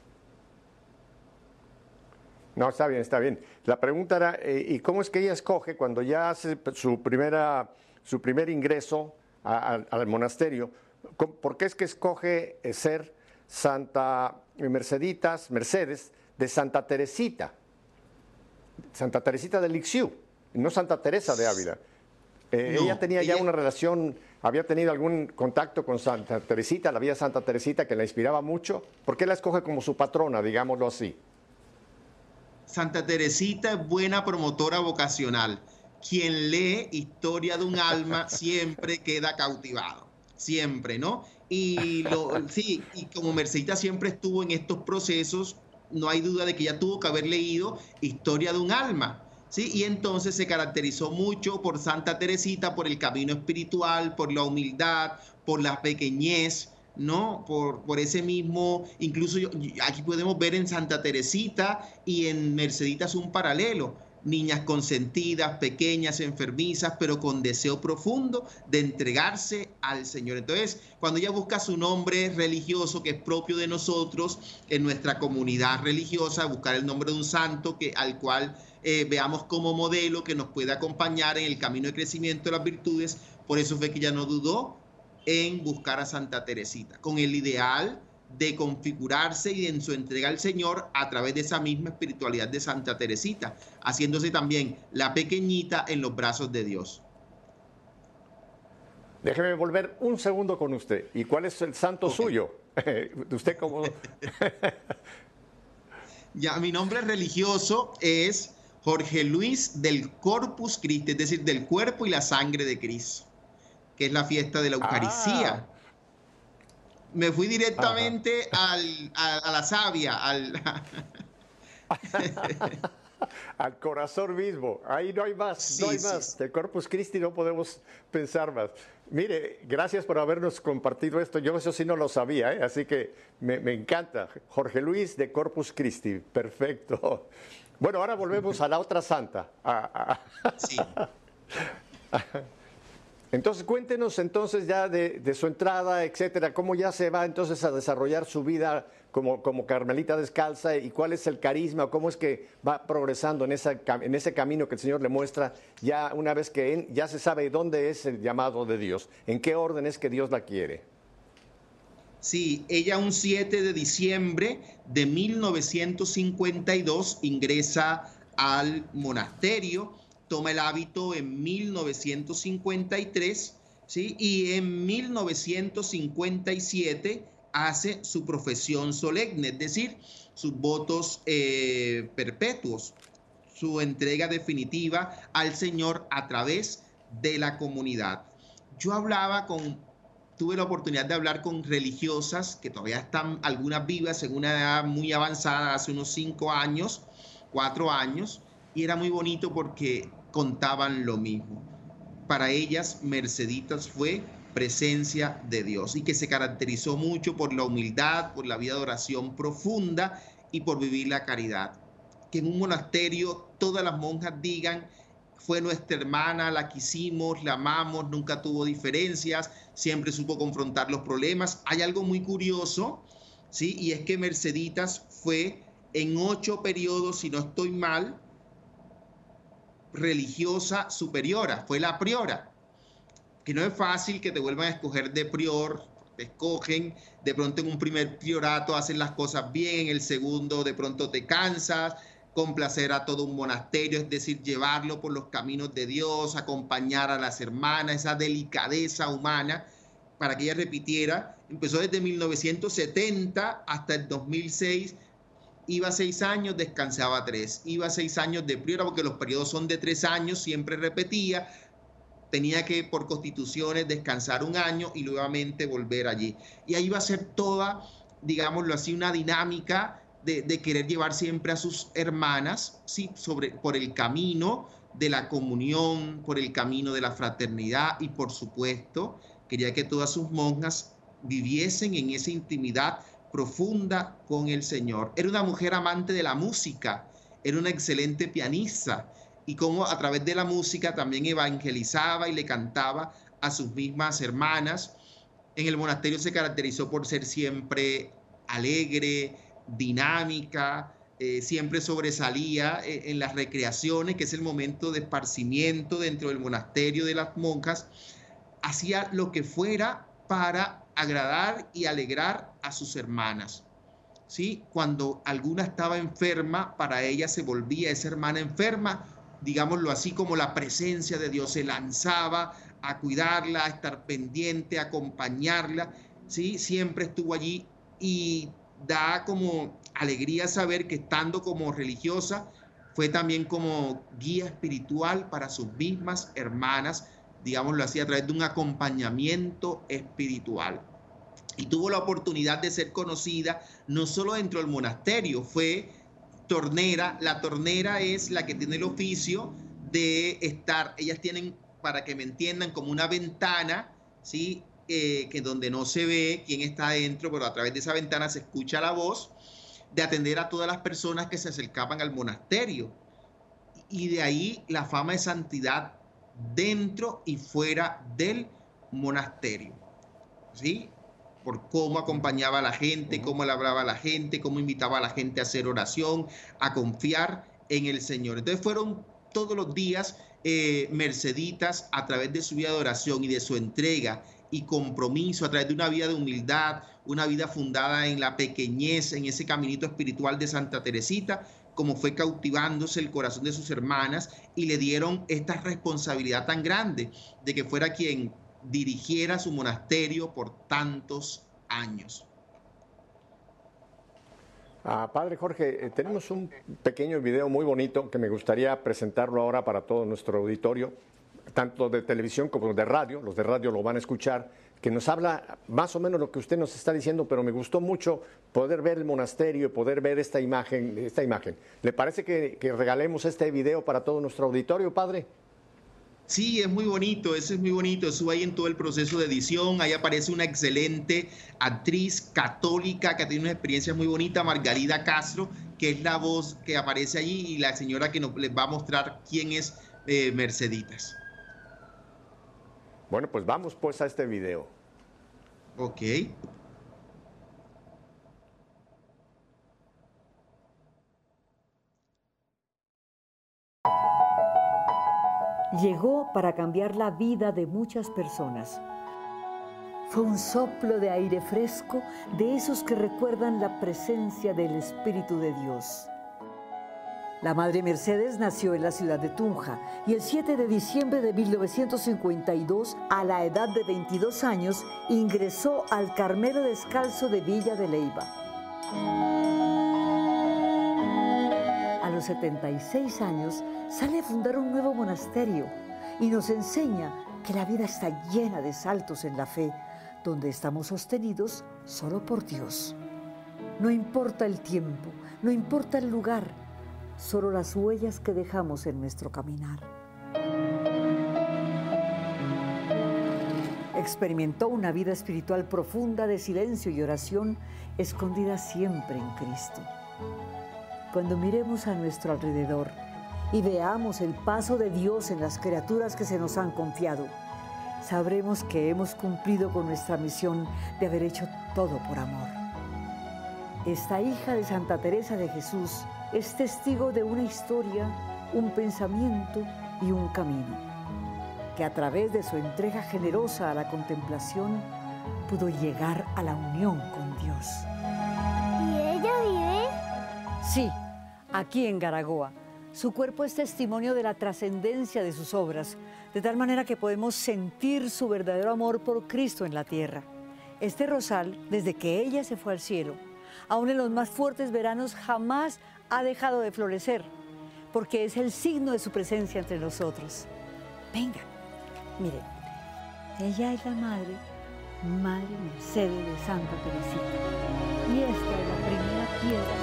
No, está bien, está bien. La pregunta era, eh, ¿y cómo es que ella escoge cuando ya hace su, primera, su primer ingreso al monasterio? ¿Por qué es que escoge eh, ser Santa Merceditas, Mercedes, de Santa Teresita? Santa Teresita de Lixiu, no Santa Teresa de Ávila. Eh, ella tenía ya una relación, había tenido algún contacto con Santa Teresita, la vida Santa Teresita, que la inspiraba mucho. ¿Por qué la escoge como su patrona, digámoslo así?
Santa Teresita es buena promotora vocacional. Quien lee Historia de un alma siempre queda cautivado, siempre, ¿no? Y sí, y como Mercedita siempre estuvo en estos procesos, no hay duda de que ella tuvo que haber leído Historia de un alma. ¿Sí? Y entonces se caracterizó mucho por Santa Teresita, por el camino espiritual, por la humildad, por la pequeñez, ¿no? Por, por ese mismo, incluso aquí podemos ver en Santa Teresita y en Merceditas un paralelo niñas consentidas, pequeñas, enfermizas, pero con deseo profundo de entregarse al Señor. Entonces, cuando ella busca su nombre religioso que es propio de nosotros en nuestra comunidad religiosa, buscar el nombre de un santo que, al cual eh, veamos como modelo que nos puede acompañar en el camino de crecimiento de las virtudes, por eso fue que ella no dudó en buscar a Santa Teresita, con el ideal de configurarse y en su entrega al Señor a través de esa misma espiritualidad de Santa Teresita, haciéndose también la pequeñita en los brazos de Dios.
Déjeme volver un segundo con usted. ¿Y cuál es el santo suyo? usted como...
ya, mi nombre religioso es Jorge Luis del Corpus Christi, es decir, del cuerpo y la sangre de Cristo, que es la fiesta de la Eucaristía. Ah me fui directamente al, a, la savia, al...
al corazón mismo. Ahí no hay más, no hay más. De Corpus Christi no podemos pensar más. Mire, gracias por habernos compartido esto. Yo eso sí no lo sabía, ¿eh? así que me, me, encanta. Jorge Luis de Corpus Christi, perfecto. Bueno, ahora volvemos a la otra santa. sí. Entonces cuéntenos entonces ya de, su entrada, etcétera, cómo ya se va entonces a desarrollar su vida como, como Carmelita descalza y cuál es el carisma, cómo es que va progresando en, esa, en ese camino que el Señor le muestra ya una vez que ya se sabe dónde es el llamado de Dios, en qué orden es que Dios la quiere.
Sí, ella un 7 de diciembre de 1952 ingresa al monasterio toma el hábito en 1953, ¿sí? Y en 1957 hace su profesión solemne, es decir, sus votos eh, perpetuos, su entrega definitiva al Señor a través de la comunidad. Yo hablaba con, tuve la oportunidad de hablar con religiosas que todavía están algunas vivas en una edad muy avanzada, hace unos cinco años, cuatro años, y era muy bonito porque contaban lo mismo. Para ellas, Merceditas fue presencia de Dios y que se caracterizó mucho por la humildad, por la vida de oración profunda y por vivir la caridad. Que en un monasterio todas las monjas digan, fue nuestra hermana, la quisimos, la amamos, nunca tuvo diferencias, siempre supo confrontar los problemas. Hay algo muy curioso, ¿sí? Y es que Merceditas fue en ocho periodos, si no estoy mal, religiosa superiora, fue la priora que no es fácil que te vuelvan a escoger de prior, te escogen, de pronto en un primer priorato hacen las cosas bien, en el segundo de pronto te cansas, complacer a todo un monasterio, es decir, llevarlo por los caminos de Dios, acompañar a las hermanas, esa delicadeza humana para que ella repitiera. Empezó desde 1970 hasta el 2006, iba seis años, descansaba tres, iba seis años de priora porque los periodos son de tres años, siempre repetía, tenía que por constituciones descansar un año y nuevamente volver allí. Y ahí va a ser toda, digámoslo así, una dinámica de, querer llevar siempre a sus hermanas, ¿sí? Sobre, por el camino de la comunión, por el camino de la fraternidad y por supuesto quería que todas sus monjas viviesen en esa intimidad profunda con el Señor. Era una mujer amante de la música, era una excelente pianista, y cómo a través de la música también evangelizaba y le cantaba a sus mismas hermanas. En el monasterio se caracterizó por ser siempre alegre, dinámica, eh, siempre sobresalía eh, en las recreaciones, que es el momento de esparcimiento dentro del monasterio de las monjas, hacía lo que fuera para agradar y alegrar a sus hermanas. ¿Sí? Cuando alguna estaba enferma, para ella se volvía esa hermana enferma digámoslo así, como la presencia de Dios se lanzaba a cuidarla, a estar pendiente, a acompañarla, ¿sí? Siempre estuvo allí y da como alegría saber que estando como religiosa, fue también como guía espiritual para sus mismas hermanas, digámoslo así, a través de un acompañamiento espiritual. Y tuvo la oportunidad de ser conocida no solo dentro del monasterio, fue tornera. La tornera es la que tiene el oficio de estar, ellas tienen, para que me entiendan, como una ventana, ¿sí? Eh, que donde no se ve quién está adentro, pero a través de esa ventana se escucha la voz, de atender a todas las personas que se acercaban al monasterio. Y de ahí la fama de santidad dentro y fuera del monasterio. ¿Sí? por cómo acompañaba a la gente, cómo le hablaba a la gente, cómo invitaba a la gente a hacer oración, a confiar en el Señor. Entonces fueron todos los días eh, merceditas a través de su vida de oración y de su entrega y compromiso, a través de una vida de humildad, una vida fundada en la pequeñez, en ese caminito espiritual de Santa Teresita, como fue cautivándose el corazón de sus hermanas y le dieron esta responsabilidad tan grande de que fuera quien dirigiera su monasterio por tantos años.
Ah, padre Jorge, eh, tenemos un pequeño video muy bonito que me gustaría presentarlo ahora para todo nuestro auditorio, tanto de televisión como de radio, los de radio lo van a escuchar, que nos habla más o menos lo que usted nos está diciendo, pero me gustó mucho poder ver el monasterio y poder ver esta imagen. Esta imagen. ¿Le parece que, regalemos este video para todo nuestro auditorio, padre?
Sí, es muy bonito, ese es muy bonito, eso ahí en todo el proceso de edición, ahí aparece una excelente actriz católica que tiene una experiencia muy bonita, Margarida Castro, que es la voz que aparece allí y la señora que nos va a mostrar quién es eh, Merceditas.
Bueno, pues vamos pues a este video.
Ok.
llegó para cambiar la vida de muchas personas. Fue un soplo de aire fresco de esos que recuerdan la presencia del Espíritu de Dios. La Madre Mercedes nació en la ciudad de Tunja y el 7 de diciembre de 1952, a la edad de 22 años, ingresó al Carmelo Descalzo de Villa de Leiva. A los 76 años sale a fundar un nuevo monasterio y nos enseña que la vida está llena de saltos en la fe, donde estamos sostenidos solo por Dios. No importa el tiempo, no importa el lugar, solo las huellas que dejamos en nuestro caminar. experimentó una vida espiritual profunda de silencio y oración escondida siempre en Cristo. Cuando miremos a nuestro alrededor y veamos el paso de Dios en las criaturas que se nos han confiado, sabremos que hemos cumplido con nuestra misión de haber hecho todo por amor. Esta hija de Santa Teresa de Jesús es testigo de una historia, un pensamiento y un camino, que a través de su entrega generosa a la contemplación pudo llegar a la unión con Dios.
¿Y ella vive?
Sí, aquí en Garagoa. Su cuerpo es testimonio de la trascendencia de sus obras, de tal manera que podemos sentir su verdadero amor por Cristo en la tierra. Este rosal, desde que ella se fue al cielo, aún en los más fuertes veranos, jamás ha dejado de florecer, porque es el signo de su presencia entre nosotros. Venga, miren, ella es la madre, Madre Mercedes de Santa Teresita. Y esta es la primera piedra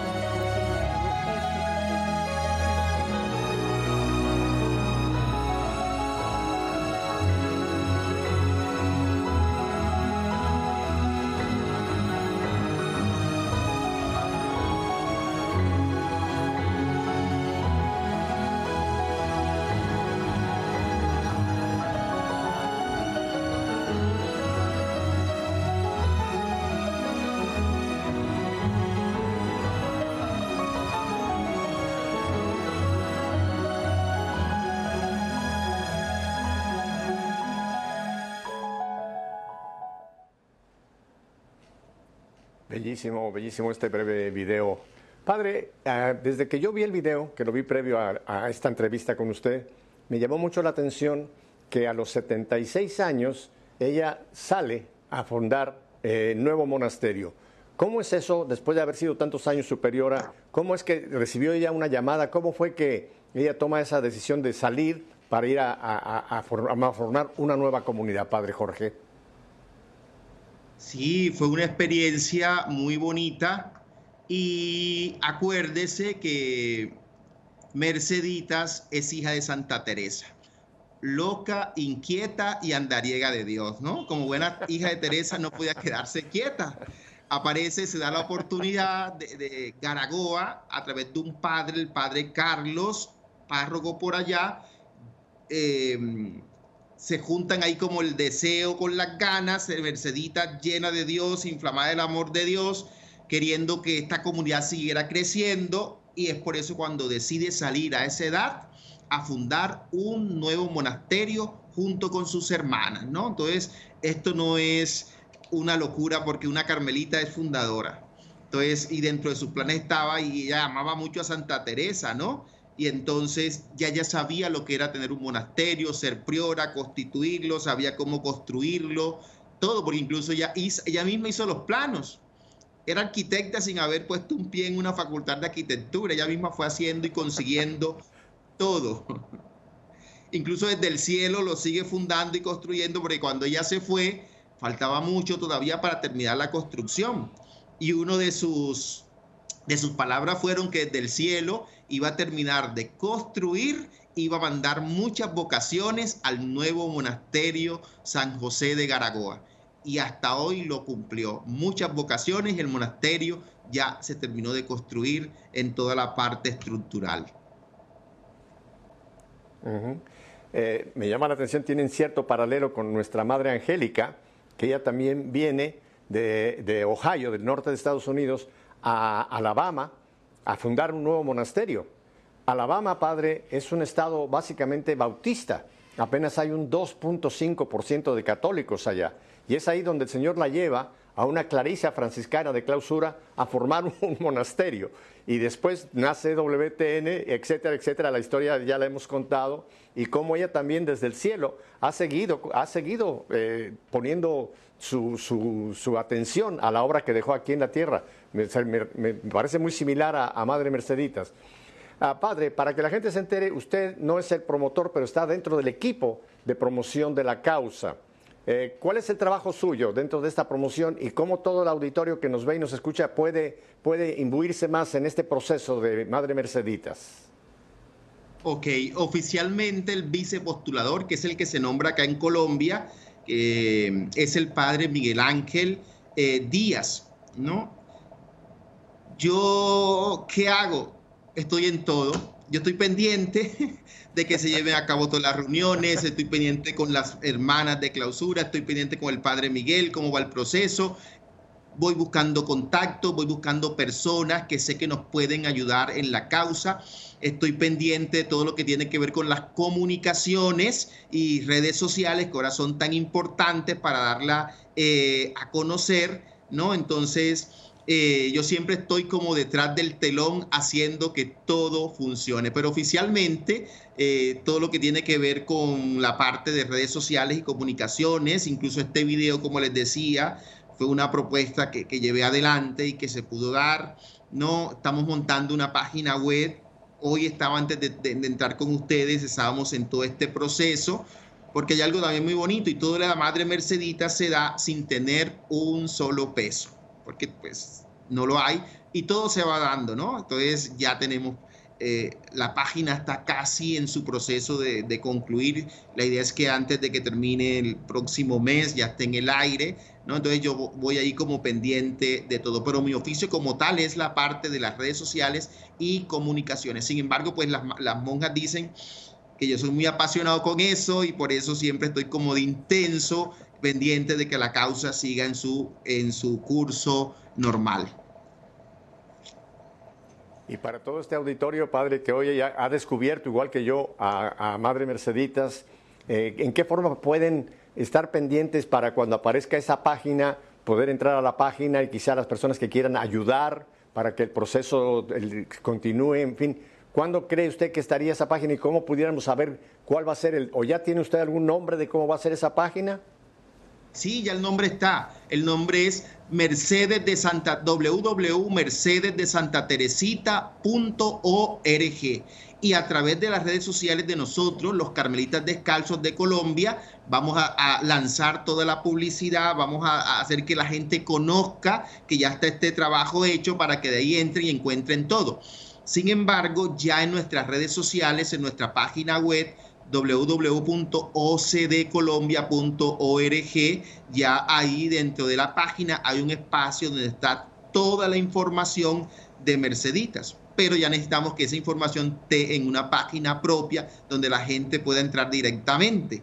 Bellísimo, bellísimo este breve video. Padre, ah, desde que yo vi el video, que lo vi previo a, esta entrevista con usted, me llamó mucho la atención que a los 76 años ella sale a fundar eh, nuevo monasterio. ¿Cómo es eso, después de haber sido tantos años superiora? ¿Cómo es que recibió ella una llamada? ¿Cómo fue que ella toma esa decisión de salir para ir a formar una nueva comunidad, Padre Jorge?
Sí, fue una experiencia muy bonita y acuérdese que Merceditas es hija de Santa Teresa, loca, inquieta y andariega de Dios, ¿no? Como buena hija de Teresa no podía quedarse quieta. Aparece, se da la oportunidad de, Garagoa a través de un padre, el padre Carlos, párroco por allá, eh, se juntan ahí como el deseo con las ganas, Mercedita llena de Dios, inflamada del amor de Dios, queriendo que esta comunidad siguiera creciendo y es por eso cuando decide salir a esa edad a fundar un nuevo monasterio junto con sus hermanas, ¿no? Entonces, esto no es una locura porque una carmelita es fundadora. Entonces, y dentro de sus planes estaba y ella amaba mucho a Santa Teresa, ¿no? Y entonces ya ya sabía lo que era tener un monasterio, ser priora, constituirlo, sabía cómo construirlo, todo, porque incluso ella, ella misma hizo los planos. Era arquitecta sin haber puesto un pie en una facultad de arquitectura, ella misma fue haciendo y consiguiendo todo. Incluso desde el cielo lo sigue fundando y construyendo, porque cuando ella se fue, faltaba mucho todavía para terminar la construcción. Y uno de sus, de sus palabras fueron que desde el cielo iba a terminar de construir, iba a mandar muchas vocaciones al nuevo monasterio San José de Garagoa. Y hasta hoy lo cumplió. Muchas vocaciones y el monasterio ya se terminó de construir en toda la parte estructural.
Eh, me llama la atención, tienen cierto paralelo con nuestra Madre Angélica, que ella también viene de, de Ohio, del norte de Estados Unidos, a Alabama, a fundar un nuevo monasterio. Alabama, padre, es un estado básicamente bautista. Apenas hay un 2.5% de católicos allá. Y es ahí donde el Señor la lleva a una claricia franciscana de clausura a formar un monasterio. Y después nace WTN, etcétera, etcétera. La historia ya la hemos contado. Y cómo ella también desde el cielo ha seguido, ha seguido eh, poniendo su, su, atención a la obra que dejó aquí en la tierra. Me, parece muy similar a, Madre Merceditas. Ah, padre, para que la gente se entere, usted no es el promotor, pero está dentro del equipo de promoción de la causa. Eh, ¿Cuál es el trabajo suyo dentro de esta promoción y cómo todo el auditorio que nos ve y nos escucha puede, puede imbuirse más en este proceso de Madre Merceditas?
Ok, oficialmente el vicepostulador, que es el que se nombra acá en Colombia, que es el padre Miguel Ángel eh, Díaz, ¿no? Yo, ¿qué hago? Estoy en todo. Yo estoy pendiente de que se lleven a cabo todas las reuniones, estoy pendiente con las hermanas de clausura, estoy pendiente con el padre Miguel, cómo va el proceso. Voy buscando contacto, voy buscando personas que sé que nos pueden ayudar en la causa. Estoy pendiente de todo lo que tiene que ver con las comunicaciones y redes sociales, que ahora son tan importantes para darla eh, a conocer, ¿no? Entonces, eh, yo siempre estoy como detrás del telón haciendo que todo funcione, pero oficialmente eh, todo lo que tiene que ver con la parte de redes sociales y comunicaciones, incluso este video, como les decía, fue una propuesta que, llevé adelante y que se pudo dar. No, estamos montando una página web. Hoy estaba antes de, de entrar con ustedes, estábamos en todo este proceso porque hay algo también muy bonito y todo la madre Mercedita se da sin tener un solo peso, porque pues no lo hay y todo se va dando, ¿no? Entonces ya tenemos, eh, la página está casi en su proceso de, de, concluir. La idea es que antes de que termine el próximo mes ya esté en el aire, ¿no? Entonces yo voy ahí como pendiente de todo, pero mi oficio como tal es la parte de las redes sociales y comunicaciones. Sin embargo, pues las, las monjas dicen que yo soy muy apasionado con eso y por eso siempre estoy como de intenso, pendiente de que la causa siga en su, en su curso normal.
Y para todo este auditorio, padre, que hoy ha descubierto, igual que yo, a, Madre Merceditas, eh, ¿en qué forma pueden estar pendientes para cuando aparezca esa página, poder entrar a la página y quizá las personas que quieran ayudar para que el proceso continúe, en fin, ¿Cuándo cree usted que estaría esa página y cómo pudiéramos saber cuál va a ser el, o ya tiene usted algún nombre de cómo va a ser esa página?
Sí, ya el nombre está. El nombre es Mercedes de Santa www.mercedesdesantateresita.org y a través de las redes sociales de nosotros, los Carmelitas Descalzos de Colombia, vamos a, lanzar toda la publicidad, vamos a, a, hacer que la gente conozca que ya está este trabajo hecho para que de ahí entren y encuentren todo. Sin embargo, ya en nuestras redes sociales, en nuestra página web www.ocdcolombia.org, ya ahí dentro de la página hay un espacio donde está toda la información de Merceditas. Pero ya necesitamos que esa información esté en una página propia donde la gente pueda entrar directamente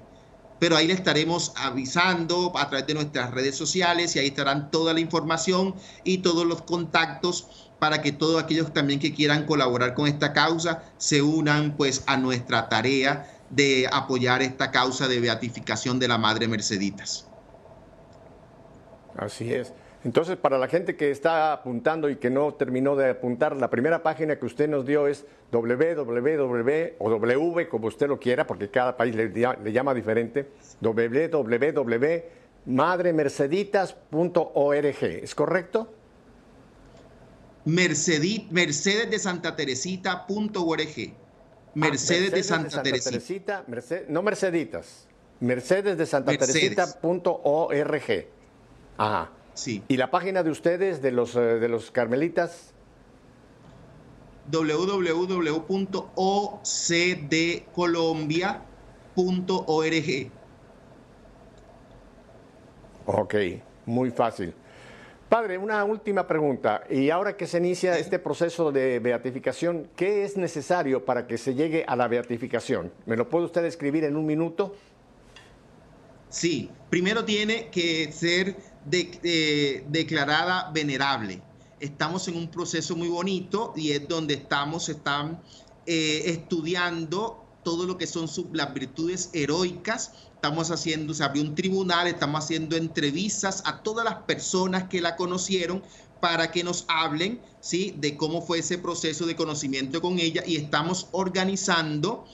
pero ahí le estaremos avisando a través de nuestras redes sociales y ahí estarán toda la información y todos los contactos para que todos aquellos también que quieran colaborar con esta causa se unan pues a nuestra tarea de apoyar esta causa de beatificación de la Madre Merceditas.
Así es. Entonces, para la gente que está apuntando y que no terminó de apuntar, la primera página que usted nos dio es www o w, como usted lo quiera, porque cada país le, le llama diferente, www.madremerceditas.org. ¿Es correcto?
Mercedes, Mercedes de Santa Teresita.org.
Mercedes, de Santa, Teresita. no Merceditas. Mercedes de Santa Teresita.org. Ajá. Sí. ¿Y la página de ustedes, de los, eh, de los carmelitas?
www.ocdcolombia.org.
Ok, muy fácil. Padre, una última pregunta. Y ahora que se inicia este proceso de beatificación, ¿qué es necesario para que se llegue a la beatificación? ¿Me lo puede usted escribir en un minuto?
Sí, primero tiene que ser declarada venerable. Estamos en un proceso muy bonito y es donde estamos, están eh, estudiando todo lo que son las virtudes heroicas estamos haciendo, se abrió un tribunal, estamos haciendo entrevistas a todas las personas que la conocieron para que nos hablen, ¿sí? De cómo fue ese proceso de conocimiento con ella y estamos organizando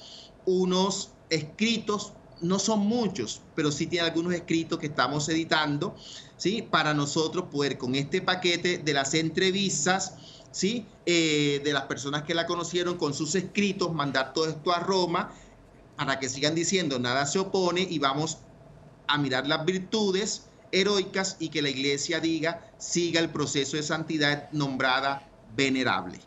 unos escritos, no son muchos, pero sí tiene algunos escritos que estamos editando, ¿sí? Para nosotros poder con este paquete de las entrevistas, ¿sí? Eh, de las personas que la conocieron con sus escritos, mandar todo esto a Roma para que sigan diciendo nada se opone y vamos a mirar las virtudes heroicas y que la iglesia diga siga el proceso de santidad nombrada venerable.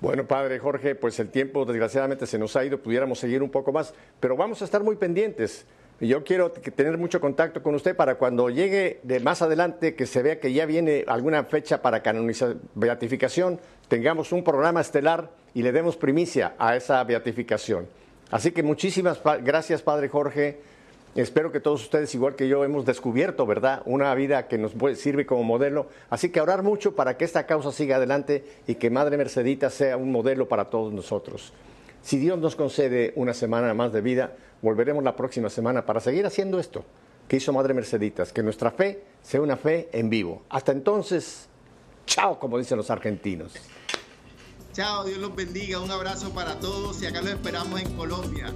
Bueno, padre Jorge, pues el tiempo desgraciadamente se nos ha ido, pudiéramos seguir un poco más, pero vamos a estar muy pendientes. yo quiero tener mucho contacto con usted para cuando llegue de más adelante, que se vea que ya viene alguna fecha para canonizar, beatificación, tengamos un programa estelar y le demos primicia a esa beatificación. Así que muchísimas gracias, Padre Jorge. Espero que todos ustedes, igual que yo, hemos descubierto, ¿verdad?, una vida que nos sirve como modelo. Así que orar mucho para que esta causa siga adelante y que Madre Mercedita sea un modelo para todos nosotros. Si Dios nos concede una semana más de vida, volveremos la próxima semana para seguir haciendo esto que hizo Madre Merceditas, que nuestra fe sea una fe en vivo. Hasta entonces, chao, como dicen los argentinos.
Chao, Dios los bendiga, un abrazo para todos y acá los esperamos en Colombia.